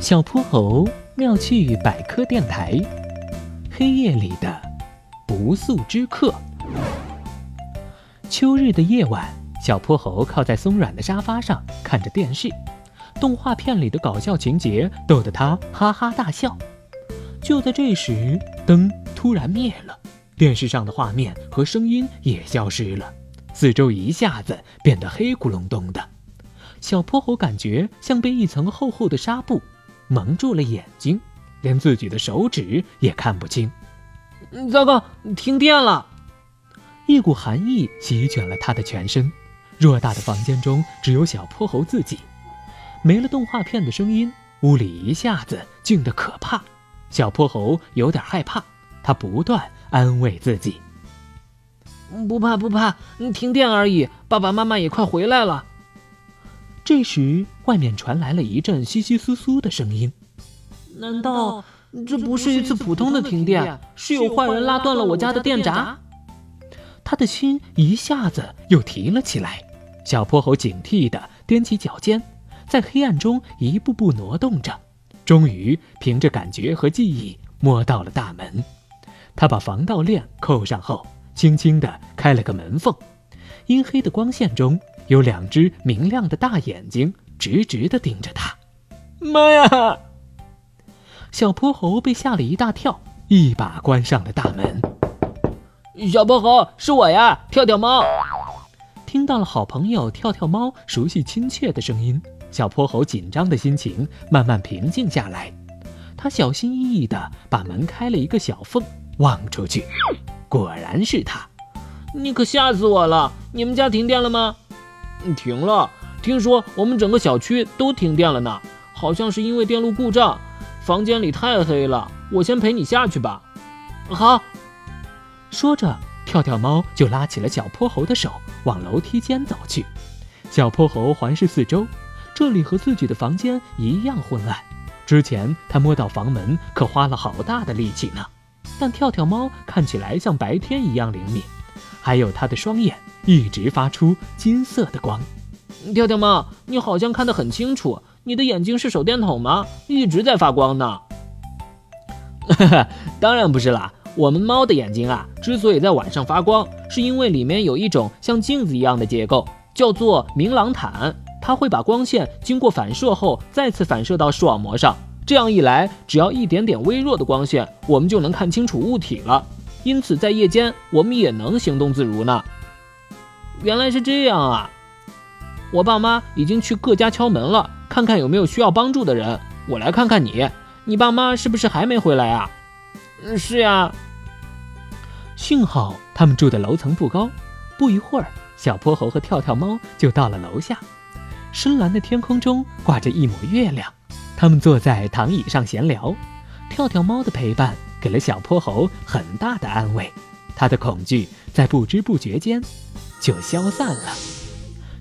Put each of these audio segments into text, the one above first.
小泼猴妙趣百科电台，黑夜里的不速之客。秋日的夜晚，小泼猴靠在松软的沙发上看着电视，动画片里的搞笑情节逗得他哈哈大笑。就在这时，灯突然灭了，电视上的画面和声音也消失了，四周一下子变得黑咕隆咚的。小泼猴感觉像被一层厚厚的纱布蒙住了眼睛，连自己的手指也看不清。糟糕，停电了！一股寒意席卷了他的全身。偌大的房间中只有小泼猴自己，没了动画片的声音，屋里一下子静得可怕。小泼猴有点害怕，他不断安慰自己：“不怕不怕，停电而已，爸爸妈妈也快回来了。”这时，外面传来了一阵窸窸窣窣的声音。难道这不是一次普通的停电？是有坏人拉断了我家的电闸？他的心一下子又提了起来。小泼猴警惕地踮起脚尖，在黑暗中一步步挪动着，终于凭着感觉和记忆摸到了大门。他把防盗链扣上后，轻轻地开了个门缝。阴黑的光线中。有两只明亮的大眼睛直直的盯着他。妈呀！小泼猴被吓了一大跳，一把关上了大门。小泼猴，是我呀，跳跳猫。听到了好朋友跳跳猫熟悉亲切的声音，小泼猴紧张的心情慢慢平静下来。他小心翼翼地把门开了一个小缝，望出去，果然是他。你可吓死我了！你们家停电了吗？停了，听说我们整个小区都停电了呢，好像是因为电路故障。房间里太黑了，我先陪你下去吧。好，说着，跳跳猫就拉起了小泼猴的手，往楼梯间走去。小泼猴环视四周，这里和自己的房间一样昏暗。之前他摸到房门可花了好大的力气呢，但跳跳猫看起来像白天一样灵敏。还有他的双眼一直发出金色的光，跳跳猫，你好像看得很清楚，你的眼睛是手电筒吗？一直在发光呢。哈哈，当然不是啦，我们猫的眼睛啊，之所以在晚上发光，是因为里面有一种像镜子一样的结构，叫做明朗毯，它会把光线经过反射后再次反射到视网膜上，这样一来，只要一点点微弱的光线，我们就能看清楚物体了。因此，在夜间我们也能行动自如呢。原来是这样啊！我爸妈已经去各家敲门了，看看有没有需要帮助的人。我来看看你，你爸妈是不是还没回来啊？嗯，是呀。幸好他们住的楼层不高，不一会儿，小泼猴和跳跳猫就到了楼下。深蓝的天空中挂着一抹月亮，他们坐在躺椅上闲聊。跳跳猫的陪伴。给了小泼猴很大的安慰，他的恐惧在不知不觉间就消散了。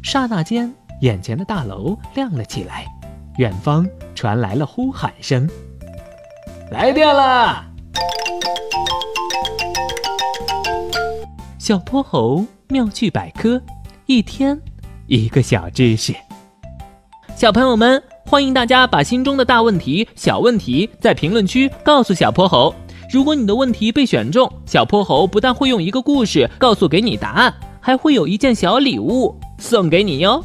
刹那间，眼前的大楼亮了起来，远方传来了呼喊声：“来电了！”小泼猴妙趣百科，一天一个小知识。小朋友们，欢迎大家把心中的大问题、小问题在评论区告诉小泼猴。如果你的问题被选中，小泼猴不但会用一个故事告诉给你答案，还会有一件小礼物送给你哟。